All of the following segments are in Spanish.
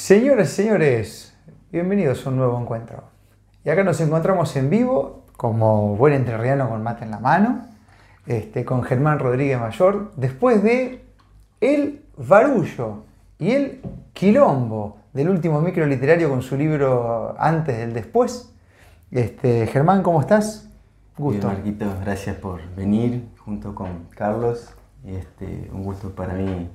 Señoras señores, bienvenidos a un nuevo encuentro. Y acá nos encontramos en vivo, como buen entrerriano con mate en la mano, este, con Germán Rodríguez Mayor, después de El Barullo y El Quilombo del último micro literario con su libro Antes del Después. Este, Germán, ¿cómo estás? Gusto. Bien, gracias por venir junto con Carlos. Este, un gusto para mí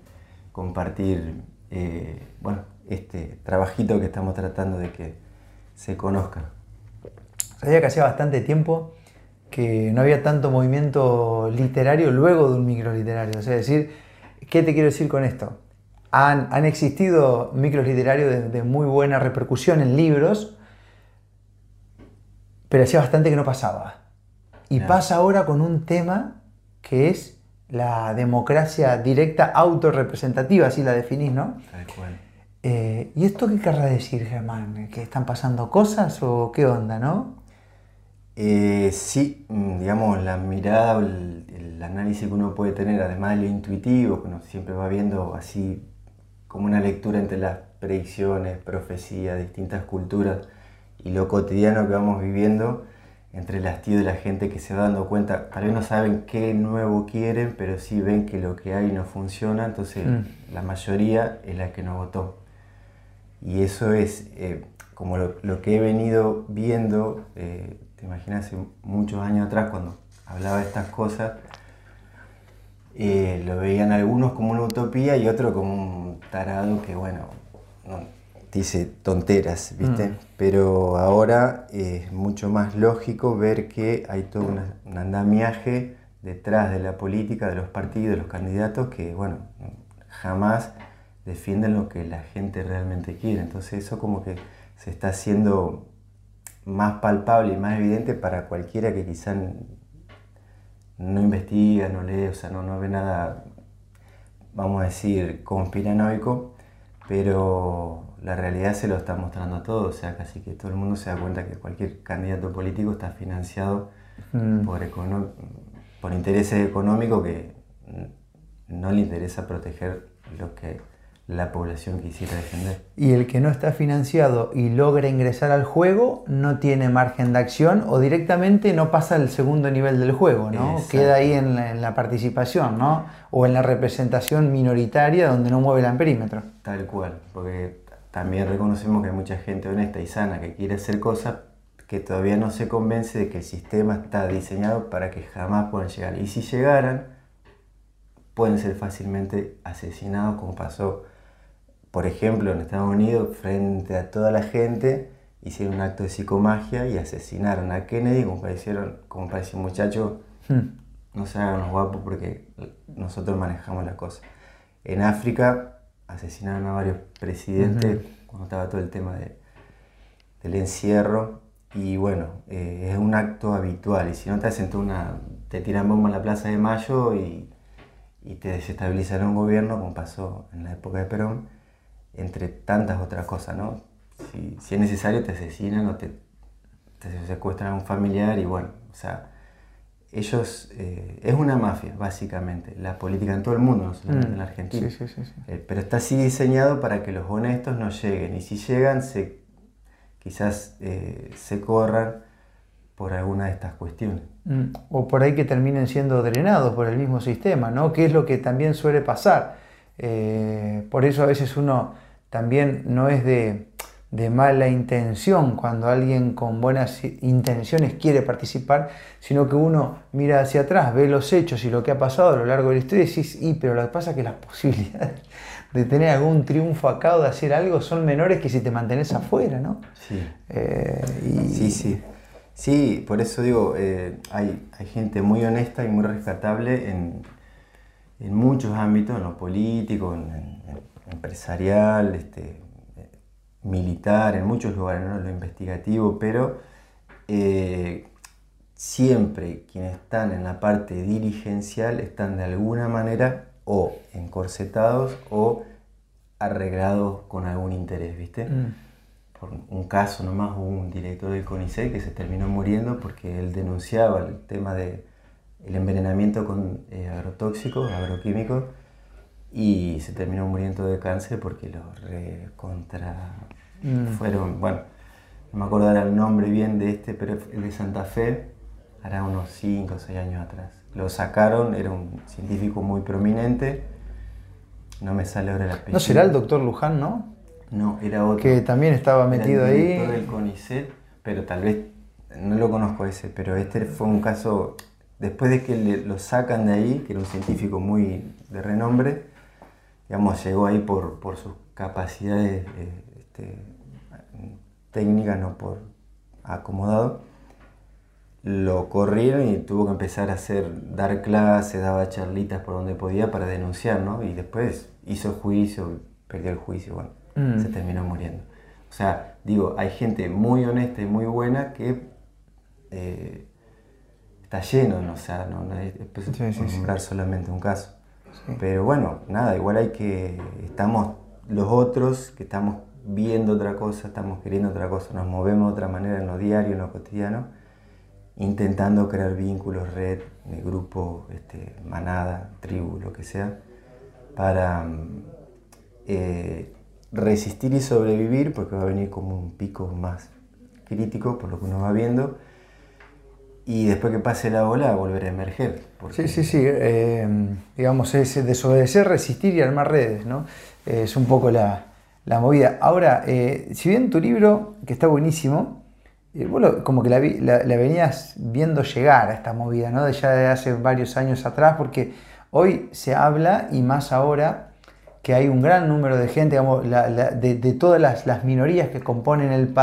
compartir eh, bueno, este trabajito que estamos tratando de que se conozca. Sabía que hacía bastante tiempo que no había tanto movimiento literario luego de un micro literario. O sea, decir, ¿qué te quiero decir con esto? Han, han existido micros literarios de, muy buena repercusión en libros, pero hacía bastante que no pasaba. Y pasa ahora con un tema que es la democracia directa autorrepresentativa, así la definís, ¿no? Tal cual. Eh, ¿Y esto qué querrá decir, Germán? ¿Que están pasando cosas o qué onda, no? Eh, sí, mm, digamos, la mirada o el, análisis que uno puede tener, además de lo intuitivo, que uno siempre va viendo así como una lectura entre las predicciones, profecías, distintas culturas y lo cotidiano que vamos viviendo, entre el hastío de la gente que se va dando cuenta, tal vez no saben qué nuevo quieren, pero sí ven que lo que hay no funciona, entonces mm. la mayoría es la que no votó. Y eso es eh, como lo, que he venido viendo, eh, te imaginas, hace muchos años atrás cuando hablaba de estas cosas, eh, lo veían algunos como una utopía y otros como un tarado que, bueno, dice tonteras, ¿viste? Mm. Pero ahora es mucho más lógico ver que hay todo un andamiaje detrás de la política, de los partidos, de los candidatos, que, bueno, jamás defienden lo que la gente realmente quiere. Entonces eso como que se está haciendo más palpable y más evidente para cualquiera que quizá no investiga, no lee, o sea, no, no ve nada, vamos a decir, conspiranoico, pero la realidad se lo está mostrando a todos, o sea, casi que todo el mundo se da cuenta que cualquier candidato político está financiado mm. por, por intereses económicos que no le interesa proteger lo que la población quisiera defender. Y el que no está financiado y logra ingresar al juego no tiene margen de acción o directamente no pasa al segundo nivel del juego, ¿no? Queda ahí en la, participación, ¿no? O en la representación minoritaria donde no mueve el perímetro. Tal cual, porque también reconocemos que hay mucha gente honesta y sana que quiere hacer cosas que todavía no se convence de que el sistema está diseñado para que jamás puedan llegar. Y si llegaran, pueden ser fácilmente asesinados como pasó por ejemplo, en Estados Unidos, frente a toda la gente, hicieron un acto de psicomagia y asesinaron a Kennedy, como parecieron, como parecía un muchacho, hmm. no se hagan los guapos porque nosotros manejamos las cosas. En África asesinaron a varios presidentes cuando estaba todo el tema de, del encierro y bueno, eh, es un acto habitual y si no te hacen una, te tiran bomba en la Plaza de Mayo y, y te desestabilizan un gobierno como pasó en la época de Perón entre tantas otras cosas, ¿no? Si, es necesario te asesinan o te, secuestran a un familiar y bueno, o sea, ellos, eh, es una mafia, básicamente, la política en todo el mundo, no solamente en la mm, Argentina. Sí, sí, sí, eh, pero está así diseñado para que los honestos no lleguen y si llegan, se, quizás eh, se corran por alguna de estas cuestiones. Mm, o por ahí que terminen siendo drenados por el mismo sistema, ¿no? Que es lo que también suele pasar. por eso a veces uno también no es de, mala intención cuando alguien con buenas intenciones quiere participar, sino que uno mira hacia atrás, ve los hechos y lo que ha pasado a lo largo de la historia y dices, y pero lo que pasa es que las posibilidades de tener algún triunfo acá o de hacer algo son menores que si te mantenés afuera, ¿no? Sí. Eh, sí, sí. Sí, por eso digo, eh, hay, gente muy honesta y muy rescatable en, muchos ámbitos, en lo político, en empresarial, este, militar, en muchos lugares, ¿no? lo investigativo, pero eh, siempre quienes están en la parte dirigencial están de alguna manera o encorsetados o arreglados con algún interés, ¿viste? Mm. Por un caso nomás hubo un director del CONICET que se terminó muriendo porque él denunciaba el tema del el envenenamiento con eh, agrotóxicos, agroquímicos, y se terminó muriendo de cáncer porque los recontra Mm. fueron, bueno, no me acuerdo el nombre bien de este, pero el de Santa Fe, hará unos 5 o 6 años atrás. Lo sacaron, era un científico muy prominente, no me sale ahora el apellido. ¿No será el doctor Luján, no? No, era otro. Que también estaba Era metido el director ahí. del CONICET, pero tal vez, no lo conozco ese, pero este fue un caso, después de que le- lo sacan de ahí, que era un científico muy de renombre, digamos, llegó ahí por, por sus capacidades eh, este, técnicas, no por acomodado, lo corrieron y tuvo que empezar a hacer, dar clases, daba charlitas por donde podía para denunciar, ¿no? Y después hizo juicio, perdió el juicio, bueno, Mm. se terminó muriendo. O sea, digo, hay gente muy honesta y muy buena que eh, está lleno, ¿no? o sea, no, no es, es nombrar solamente un caso. Pero bueno, nada, igual hay que, estamos los otros que estamos viendo otra cosa, estamos queriendo otra cosa, nos movemos de otra manera en lo diario, en lo cotidiano, intentando crear vínculos, red, de grupo, este, manada, tribu, lo que sea, para mm, eh, resistir y sobrevivir, porque va a venir como un pico más crítico por lo que uno va viendo, y después que pase la ola volver a emerger. Sí, sí, sí. eh, digamos, es desobedecer, resistir y armar redes, ¿no? Es un poco la, la movida. Ahora, eh, si bien tu libro, que está buenísimo, eh, vos como que la, venías viendo llegar a esta movida, ¿no? De ya hace varios años atrás, porque hoy se habla, y más ahora, que hay un gran número de gente, digamos, de, todas las, minorías que componen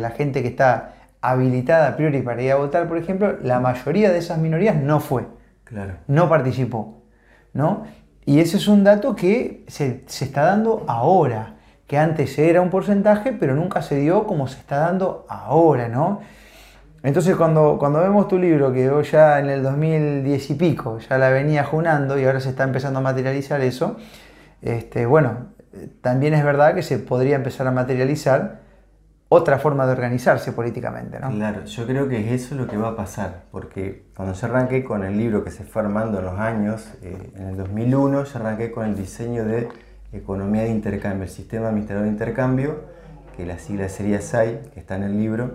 la gente que está habilitada a priori para ir a votar, por ejemplo, la mayoría de esas minorías no fue Claro. no participó, ¿no? Y ese es un dato que se, se está dando ahora, que antes era un porcentaje, pero nunca se dio como se está dando ahora, ¿no? Entonces cuando, cuando vemos tu libro, que vos ya en el 2010 y pico, ya la venía junando y ahora se está empezando a materializar eso, este, bueno, también es verdad que se podría empezar a materializar otra forma de organizarse políticamente, ¿no? Claro, yo creo que eso es lo que va a pasar, porque cuando yo arranqué con el libro que se fue armando en los años, eh, en el 2001, yo arranqué con el diseño de economía de intercambio, el sistema administrador de intercambio, que la sigla sería SAI, que está en el libro,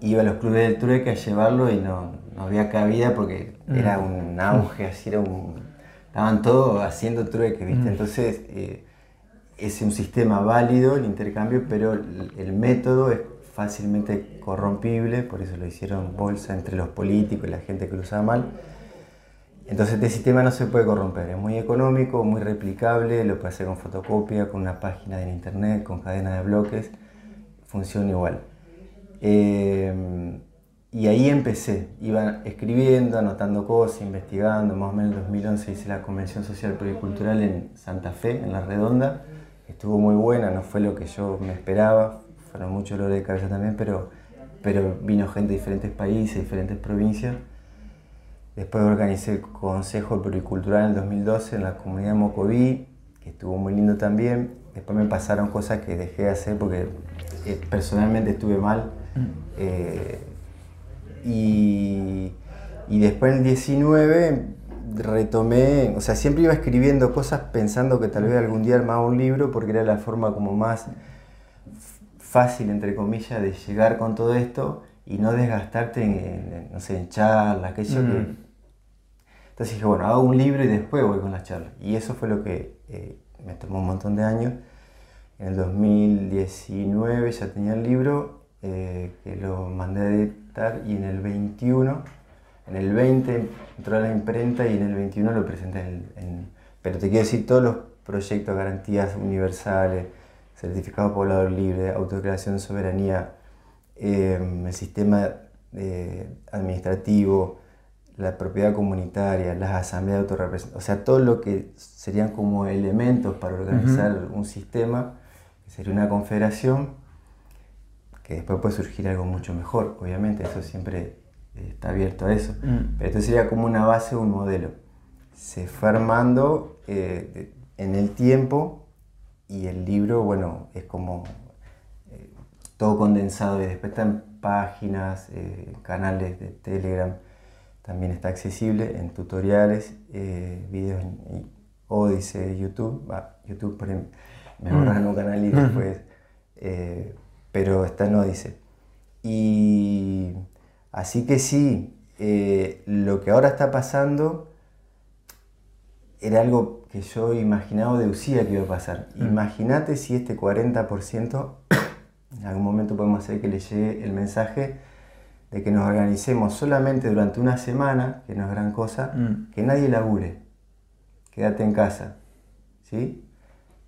iba a los clubes del trueque a llevarlo y no, no había cabida porque era un auge, así era un... Estaban todos haciendo trueque, ¿viste? Entonces... eh, es un sistema válido el intercambio, pero el, método es fácilmente corrompible, por eso lo hicieron bolsa entre los políticos y la gente que lo usaba mal. Entonces este sistema no se puede corromper, es muy económico, muy replicable, lo puede hacer con fotocopia, con una página en internet, con cadena de bloques, funciona igual. Eh, y ahí empecé, iba escribiendo, anotando cosas, investigando, más o menos en 2011 hice la Convención Social Pluricultural en Santa Fe, en La Redonda, estuvo muy buena, no fue lo que yo me esperaba, fueron muchos dolores de cabeza también, pero, pero vino gente de diferentes países, diferentes provincias. Después organicé el Consejo Pluricultural en el 2012 en la comunidad de Mocoví, que estuvo muy lindo también. Después me pasaron cosas que dejé de hacer porque eh, personalmente estuve mal. Eh, y, y después en el 19 retomé, o sea, siempre iba escribiendo cosas pensando que tal vez algún día armaba un libro porque era la forma como más fácil, entre comillas, de llegar con todo esto y no desgastarte en, en, no sé, en charlas, aquello Mm. que... Entonces dije, bueno, hago un libro y después voy con las charlas. Y eso fue lo que eh, me tomó un montón de años. En el 2019 ya tenía el libro, eh, que lo mandé a editar, y en el 21, en el 20 entró a la imprenta y en el 21 lo presenté. En, en- pero te quiero decir, todos los proyectos, garantías universales, certificado poblador libre, autocreación, soberanía, eh, el sistema eh, administrativo, la propiedad comunitaria, las asambleas de autorrepresentación, o sea, todo lo que serían como elementos para organizar un sistema, que sería una confederación, que después puede surgir algo mucho mejor, obviamente, eso siempre está abierto a eso, Mm. pero esto sería como una base, un modelo. Se fue armando eh, en el tiempo y el libro, bueno, es como eh, todo condensado y después están páginas, eh, canales de Telegram, también está accesible en tutoriales, eh, videos en- y O dice YouTube, va, YouTube por ahí me borran un canal y después, eh, pero esta no dice. Y así que sí, eh, lo que ahora está pasando era algo que yo imaginaba deducía que iba a pasar. Imagínate si este 40% en algún momento podemos hacer que le llegue el mensaje de que nos organicemos solamente durante una semana, que no es gran cosa, Mm. que nadie labure, quédate en casa, ¿sí?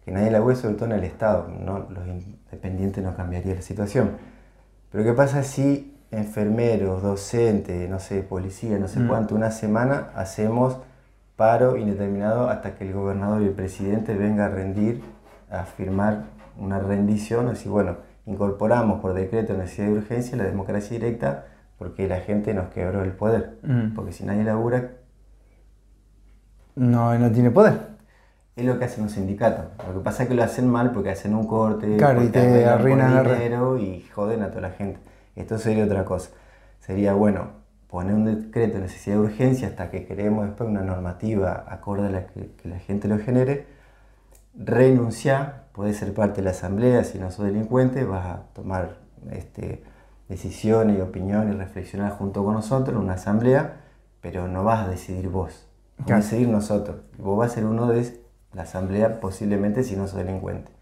Que nadie labure sobre todo en el Estado, ¿no? los independientes no cambiaría la situación. Pero ¿qué pasa si enfermeros, docentes, no sé, policía, no sé Mm. cuánto, una semana hacemos paro indeterminado hasta que el gobernador y el presidente venga a rendir, a firmar una rendición, decir, bueno, incorporamos por decreto de necesidad de urgencia la democracia directa porque la gente nos quebró el poder. Mm. Porque si nadie labura, No, no tiene poder. es lo que hacen los sindicatos. Lo que pasa es que lo hacen mal porque hacen un corte, Claro, y te arruinan dinero y joden a toda la gente. Esto sería otra cosa. Sería, bueno, poner un decreto de necesidad de urgencia hasta que creemos después una normativa acorde a la que, que la gente lo genere. Renunciar, puedes ser parte de la asamblea, si no sos delincuente, vas a tomar este, decisiones y opiniones y reflexionar junto con nosotros en una asamblea, pero no vas a decidir vos, vamos Claro. a decidir nosotros. Vos vas a ser uno de la asamblea posiblemente si no sos delincuente.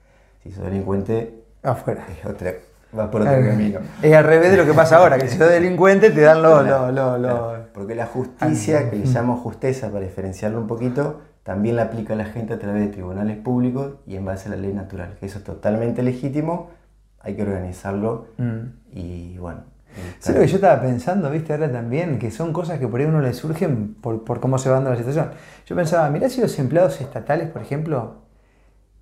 Si sos delincuente, Afuera. es otra, vas por otro camino. Es al revés de lo que pasa ahora, que si sos delincuente te dan lo, lo, lo, lo- Claro, Porque la justicia, que le llamo justeza para diferenciarlo un poquito, también la aplica a la gente a través de tribunales públicos y en base a la ley natural, que eso es totalmente legítimo, hay que organizarlo Mm. y bueno. Sí, lo que yo estaba pensando, viste, ahora también, que son cosas que por ahí a uno le surgen por, por cómo se va dando la situación. Yo pensaba, mirá si los empleados estatales, por ejemplo,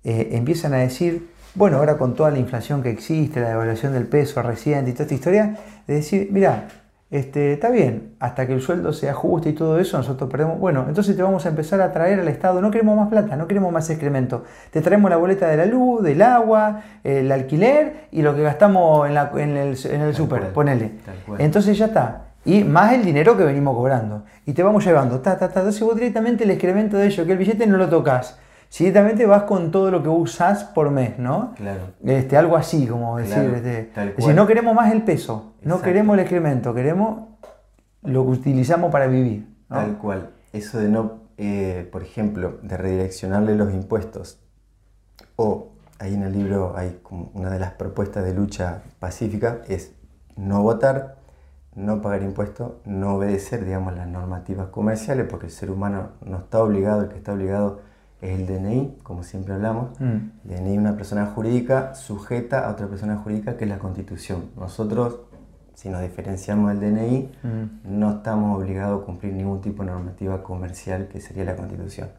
eh, empiezan a decir, bueno, ahora con toda la inflación que existe, la devaluación del peso reciente y toda esta historia, de decir, mira, este, está bien, hasta que el sueldo se ajuste y todo eso, nosotros perdemos, bueno, entonces te vamos a empezar a traer al Estado, no queremos más plata, no queremos más excremento, te traemos la boleta de la luz, del agua, el alquiler y lo que gastamos en, la- en el, en el súper, ponele. Entonces ya está. Y más el dinero que venimos cobrando. Y te vamos llevando. Ta, ta, ta. Entonces vos directamente el excremento de ello, que el billete no lo tocas. Si directamente vas con todo lo que usás por mes, ¿no? Claro. Este, algo así, como decir, Claro, este, cual. no queremos más el peso, no Exacto. queremos el excremento, queremos lo que utilizamos para vivir. ¿no? Tal cual. Eso de no, eh, por ejemplo, de redireccionarle los impuestos. O ahí en el libro hay como una de las propuestas de lucha pacífica es no votar, no pagar impuestos, no obedecer, digamos, las normativas comerciales, porque el ser humano no está obligado, el que está obligado es el DNI, como siempre hablamos. Mm. El DNI es una persona jurídica sujeta a otra persona jurídica que es la Constitución. Nosotros, si nos diferenciamos del DNI, Mm. no estamos obligados a cumplir ningún tipo de normativa comercial que sería la Constitución.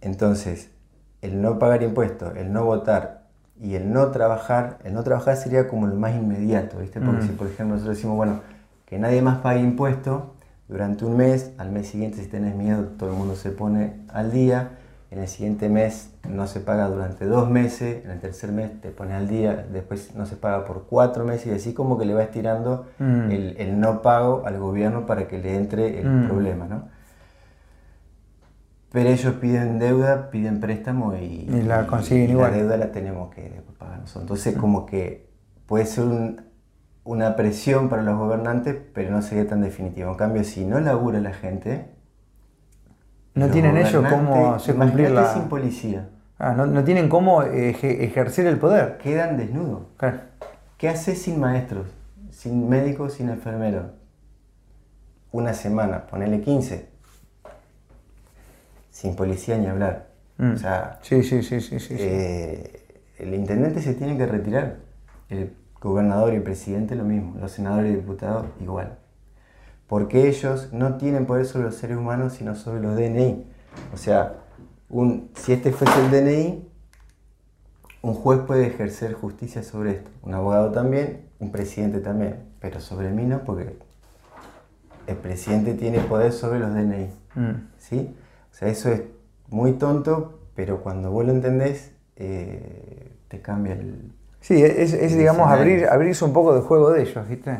Entonces, el no pagar impuestos, el no votar y el no trabajar, el no trabajar sería como lo más inmediato, ¿viste? Porque Mm. si, por ejemplo, nosotros decimos, bueno, que nadie más pague impuestos durante un mes, al mes siguiente, si tenés miedo, todo el mundo se pone al día, en el siguiente mes no se paga durante dos meses, en el tercer mes te pone al día, después no se paga por cuatro meses y así como que le va estirando Mm. el, el no pago al gobierno para que le entre el Mm. problema, ¿no? Pero ellos piden deuda, piden préstamo y, Y la consiguen y igual. La deuda la tenemos que después pagar nosotros. Entonces, como que puede ser un- una presión para los gobernantes, pero no sería tan definitivo. En cambio, si no labura la gente. No tienen ellos cómo hacer cumplir la... sin policía. Ah, no, no tienen cómo eje- ejercer el poder. Quedan desnudos. Claro. ¿Qué haces sin maestros? Sin médicos, sin enfermeros. Una semana, ponele 15. Sin policía ni hablar. Mm. O sea, Sí, sí, sí, sí, sí. sí. eh, el intendente se tiene que retirar. El gobernador y el presidente lo mismo. Los senadores y diputados igual. Porque ellos no tienen poder sobre los seres humanos, sino sobre los DNI. O sea, un, si este fuese el DNI, un juez puede ejercer justicia sobre esto. Un abogado también, un presidente también. Pero sobre mí no, porque el presidente tiene poder sobre los DNI. Mm. ¿sí? O sea, eso es muy tonto, pero cuando vos lo entendés, eh, te cambia el... Sí, es, es, el digamos, escenario. abrir, abrirse un poco del juego de ellos, ¿viste?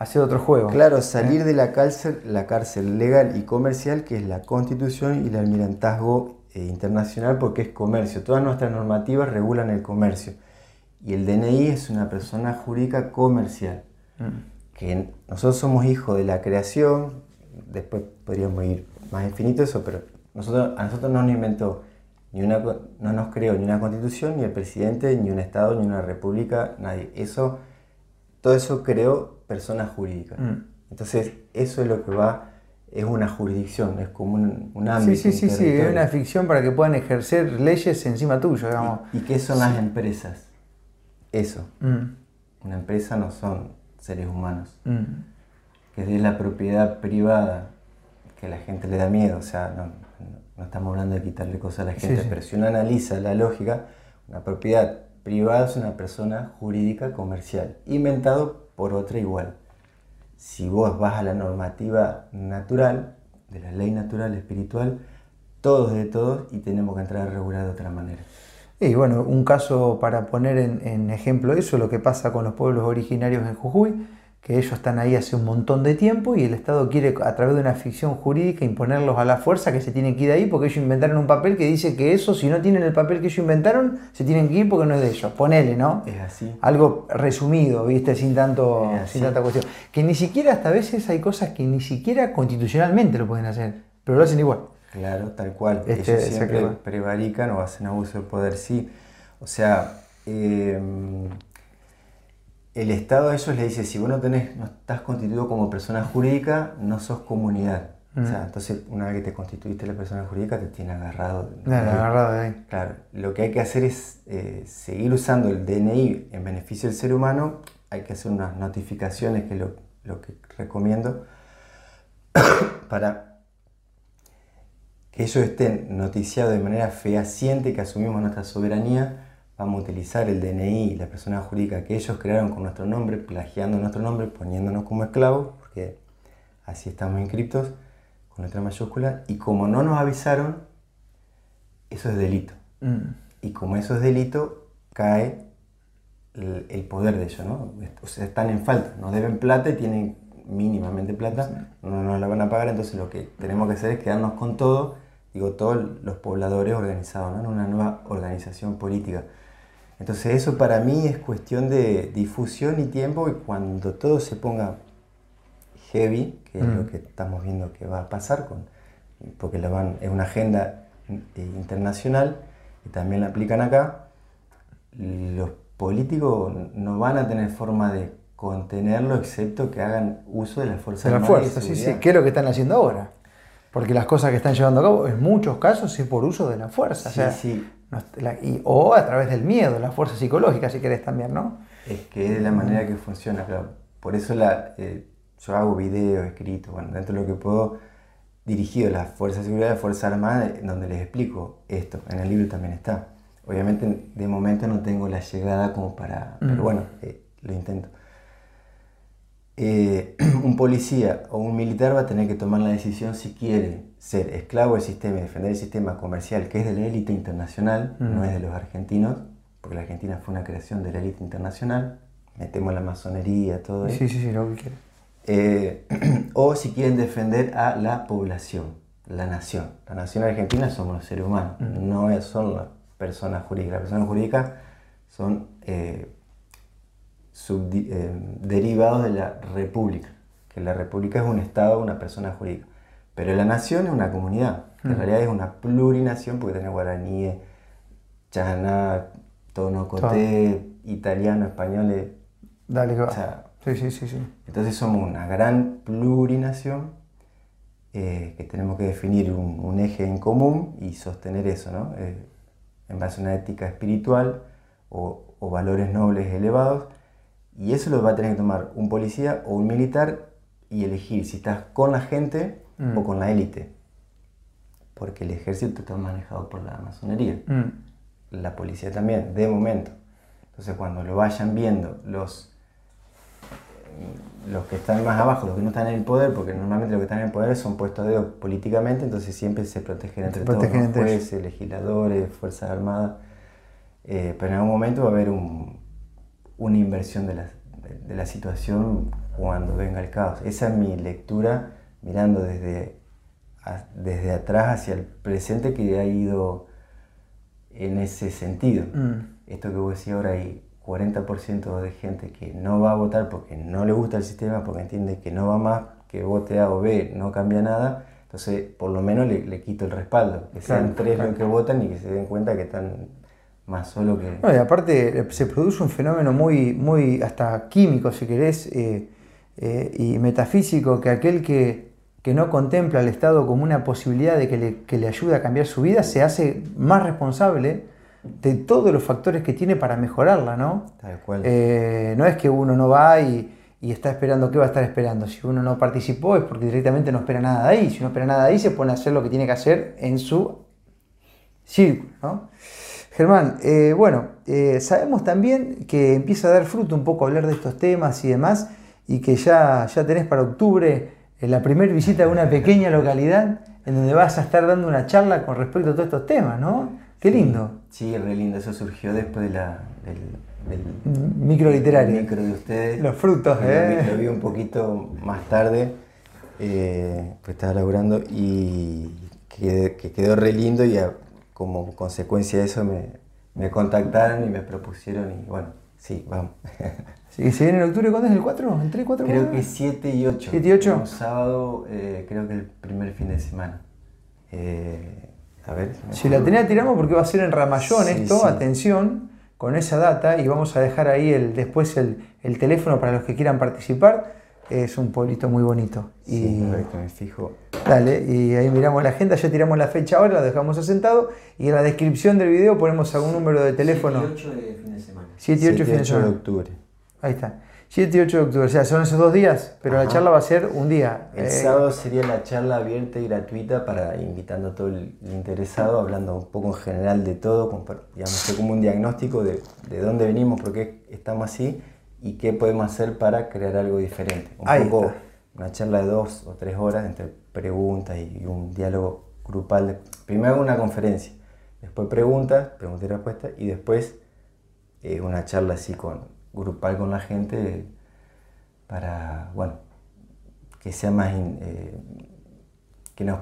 Hacer otro juego. Claro, salir de la cárcel, la cárcel legal y comercial, que es la constitución y el almirantazgo eh, internacional porque es comercio. Todas nuestras normativas regulan el comercio. Y el DNI es una persona jurídica comercial. Mm. Que nosotros somos hijos de la creación, después podríamos ir más infinito eso, pero nosotros, a nosotros no nos inventó, ni una, no nos creó ni una constitución, ni el presidente, ni un Estado, ni una república, nadie. Eso, todo eso creó personas jurídicas. Mm. Entonces, eso es lo que va es una jurisdicción, es como un, un ámbito. Sí, sí, sí, sí, es una ficción para que puedan ejercer leyes encima tuyo, digamos. ¿Y, qué son las empresas? Eso. Mm. Una empresa no son seres humanos. Mm. Que es la propiedad privada que la gente le da miedo. O sea, no, no estamos hablando de quitarle cosas a la gente, pero si uno analiza la lógica, una propiedad privada es una persona jurídica comercial, inventado por otra igual si vos vas a la normativa natural, de la ley natural espiritual, todos de todos y tenemos que entrar a regular de otra manera. Y bueno, un caso para poner en, en ejemplo eso, lo que pasa con los pueblos originarios en Jujuy, que ellos están ahí hace un montón de tiempo y el Estado quiere a través de una ficción jurídica imponerlos a la fuerza que se tienen que ir de ahí porque ellos inventaron un papel que dice que eso, si no tienen el papel que ellos inventaron, se tienen que ir porque no es de ellos. Ponele, ¿no? Es así. Algo resumido, ¿viste? Sin, tanto, sin tanta cuestión. Que ni siquiera hasta a veces hay cosas que ni siquiera constitucionalmente lo pueden hacer, pero lo hacen igual. Claro, tal cual. Este, ellos siempre prevarican o hacen abuso de poder, sí. O sea... Eh, el Estado a ellos le dice, si vos no, tenés, no estás constituido como persona jurídica, no sos comunidad. O sea, mm. entonces una vez que te constituiste la persona jurídica te tiene agarrado. agarrado de ahí. Claro, lo que hay que hacer es eh, seguir usando el DNI en beneficio del ser humano. Hay que hacer unas notificaciones, que es lo, lo que recomiendo, para que ellos estén noticiados de manera fehaciente que asumimos nuestra soberanía vamos a utilizar el DNI, la persona jurídica que ellos crearon con nuestro nombre, plagiando nuestro nombre, poniéndonos como esclavos, porque así estamos inscriptos, con letra mayúscula, y como no nos avisaron, eso es delito. Mm. Y como eso es delito, cae el, poder de ellos, ¿no? O sea, están en falta, nos deben plata y tienen mínimamente plata, no nos la van a pagar, entonces lo que tenemos que hacer es quedarnos con todo, digo, todos los pobladores organizados, ¿no? en una nueva organización política. Entonces eso para mí es cuestión de difusión y tiempo y cuando todo se ponga heavy, que es lo mm. que estamos viendo que va a pasar, con, porque la van, es una agenda eh, internacional y también la aplican acá, los políticos no van a tener forma de contenerlo excepto que hagan uso de la fuerza de la fuerza, sí, sí, ¿Qué es lo que están haciendo ahora? Porque las cosas que están llevando a cabo, en muchos casos, es por uso de la fuerza. Sí, sí o a través del miedo, la fuerza psicológica, si querés también, ¿no? Es que es la manera que funciona, claro. Por eso la, eh, yo hago videos, escritos, bueno, dentro de lo que puedo, dirigido a las fuerzas de seguridad, a las fuerzas armadas, donde les explico esto. En el libro también está. Obviamente, de momento no tengo la llegada como para. Pero bueno, eh, lo intento. Eh, un policía o un militar va a tener que tomar la decisión si quiere ser esclavo del sistema y defender el sistema comercial que es de la élite internacional, no es de los argentinos, porque la Argentina fue una creación de la élite internacional, metemos la masonería, todo eso. Sí, sí, sí, lo que quiere. Eh, o si quieren defender a la población, la nación. La nación argentina somos los seres humanos, no son las personas jurídicas. Las personas jurídicas son eh, eh, derivados de la república, que la república es un estado, una persona jurídica. Pero la nación es una comunidad, en mm. realidad es una plurinación porque tiene guaraníes, chana, tonocoté, italiano, español. Eh, Dale, que sí, sí, sí, sí. Entonces somos una gran plurinación eh, que tenemos que definir un, eje en común y sostener eso, ¿no? Eh, en base a una ética espiritual o, o, valores nobles elevados. Y eso lo va a tener que tomar un policía o un militar y elegir si estás con la gente Mm. o con la élite. Porque el ejército está manejado por la masonería. Mm. La policía también, de momento. Entonces cuando lo vayan viendo los, los que están más abajo, los que no están en el poder, porque normalmente los que están en el poder son puestos de políticamente, entonces siempre se protegen entre todos, los jueces, legisladores, Fuerzas Armadas. Eh, pero en algún momento va a haber una inversión de la, de la situación cuando venga el caos. Esa es mi lectura mirando desde desde atrás hacia el presente que ha ido en ese sentido. Mm. Esto que vos decís ahora, hay 40% de gente que no va a votar porque no le gusta el sistema, porque entiende que no va más, que vote A o B no cambia nada, entonces por lo menos le, quito el respaldo, que sean tres los que votan y que se den cuenta que están más solo que... No, y aparte eh, se produce un fenómeno muy, muy hasta químico, si querés, eh, eh, y metafísico, que aquel que, que, no contempla al Estado como una posibilidad de que le, que le ayude a cambiar su vida, se hace más responsable de todos los factores que tiene para mejorarla, ¿no? Tal cual. no es que uno no va y, y, está esperando, ¿qué va a estar esperando? Si uno no participó es porque directamente no espera nada de ahí. Si no espera nada de ahí, se pone a hacer lo que tiene que hacer en su círculo, ¿no? Germán, eh, bueno, eh, sabemos también que empieza a dar fruto un poco hablar de estos temas y demás, y que ya, ya tenés para octubre eh, la primera visita de una pequeña localidad en donde vas a estar dando una charla con respecto a todos estos temas, ¿no? Qué lindo. Sí, re lindo, eso surgió después de la, del, micro literario. micro de ustedes. Los frutos, ¿eh? Lo vi, un poquito más tarde, pues estaba laburando y que, quedó re lindo y como consecuencia de eso me, contactaron y me propusieron y bueno, sí, vamos. ¿Y se viene en octubre cuándo es el 4? ¿El 3, 4? Creo que 7 y 8. 7 y 8. Un sábado, eh, creo que el primer fin de semana. Eh, a ver. Si, la tenía, tiramos porque va a ser en Ramallón esto, atención, con esa data y vamos a dejar ahí el, después el, el teléfono para los que quieran participar es un pueblito muy bonito. Sí, y, me fijo. Dale, y ahí miramos la agenda, ya tiramos la fecha ahora, la dejamos asentado y en la descripción del video ponemos algún número de teléfono. 7 y 8 de fin de semana. 7 y 8, fin de, semana. de octubre. Ahí está. 7 y 8 de octubre, o sea, son esos dos días, pero la charla va a ser un día. El eh, sábado sería la charla abierta y gratuita para invitando a todo el interesado, hablando un poco en general de todo, digamos, como un diagnóstico de, de dónde venimos, por qué estamos así y qué podemos hacer para crear algo diferente. Un poco una charla de dos o tres horas entre preguntas y un diálogo grupal. primero una conferencia, después preguntas, preguntas y respuestas y después eh, una charla así con, grupal con la gente para, bueno, que sea más, eh, que nos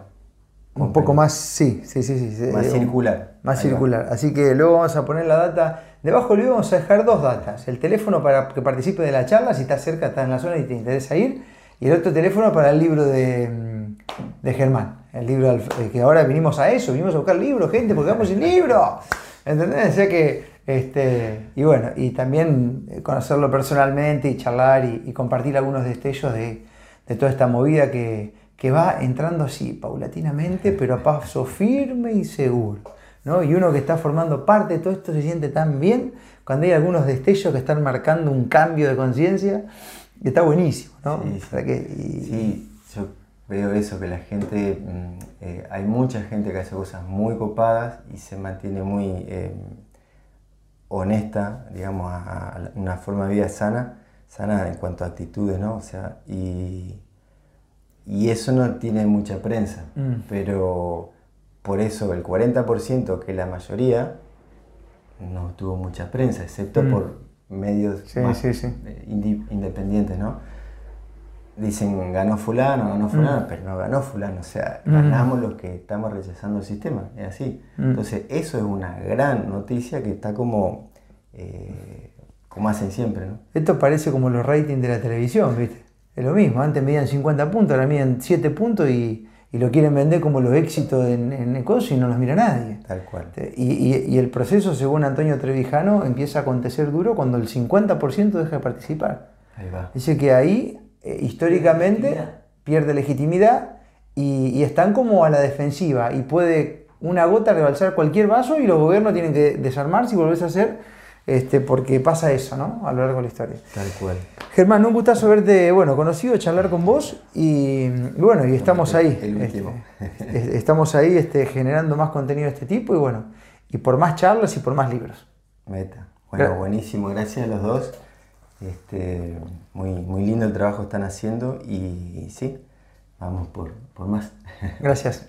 un poco más, sí, sí, sí, sí. Más circular. Más circular. Así que luego vamos a poner la data. Debajo del video vamos a dejar dos datas. El teléfono para que participe de la charla, si estás cerca, estás en la zona y te interesa ir. Y el otro teléfono para el libro de, mm, de Germán. El libro eh, que ahora vinimos a eso, vinimos a buscar libros, gente, porque vamos sin libro. ¿Entendés? O sea que, este, y bueno, y también eh, conocerlo personalmente y charlar y, compartir algunos destellos de, de toda esta movida que, que va entrando así, paulatinamente, pero a paso firme y seguro. ¿no? Y uno que está formando parte de todo esto se siente tan bien cuando hay algunos destellos que están marcando un cambio de conciencia, que está buenísimo. ¿no? Sí, yo veo eso, que la gente, mm, eh, hay mucha gente que hace cosas muy copadas y se mantiene muy eh, honesta, digamos, a, una forma de vida sana, sana en cuanto a actitudes, ¿no? O sea, y y eso no tiene mucha prensa, mm. pero por eso el 40%, que la mayoría, no tuvo mucha prensa, excepto mm. por medios eh, independientes, ¿no? Dicen ganó fulano, ganó mm. fulano, pero no ganó fulano, o sea, ganamos los que estamos rechazando el sistema, es así. Entonces, eso es una gran noticia que está como, eh, como hacen siempre, ¿no? Esto parece como los ratings de la televisión, ¿viste? Es lo mismo, antes medían 50 puntos, ahora miden 7 puntos y, lo quieren vender como los éxitos en, en el y no los mira nadie. Tal cual. Y, el proceso, según Antonio Trevijano, empieza a acontecer duro cuando el 50% deja de participar. Ahí va. Dice que ahí, eh, históricamente, pierde legitimidad y, están como a la defensiva y puede una gota rebalsar cualquier vaso y los gobiernos tienen que desarmarse y volverse a hacer este, porque pasa eso, ¿no? A lo largo de la historia. Tal cual. Germán, un gustazo verte, bueno, conocido, charlar con vos y, bueno, y estamos ahí. El último. Este, estamos ahí este, generando más contenido de este tipo y bueno, y por más charlas y por más libros. Meta. Bueno, buenísimo, gracias a los dos. Este, muy, muy lindo el trabajo que están haciendo y, sí, vamos por, por más. Gracias.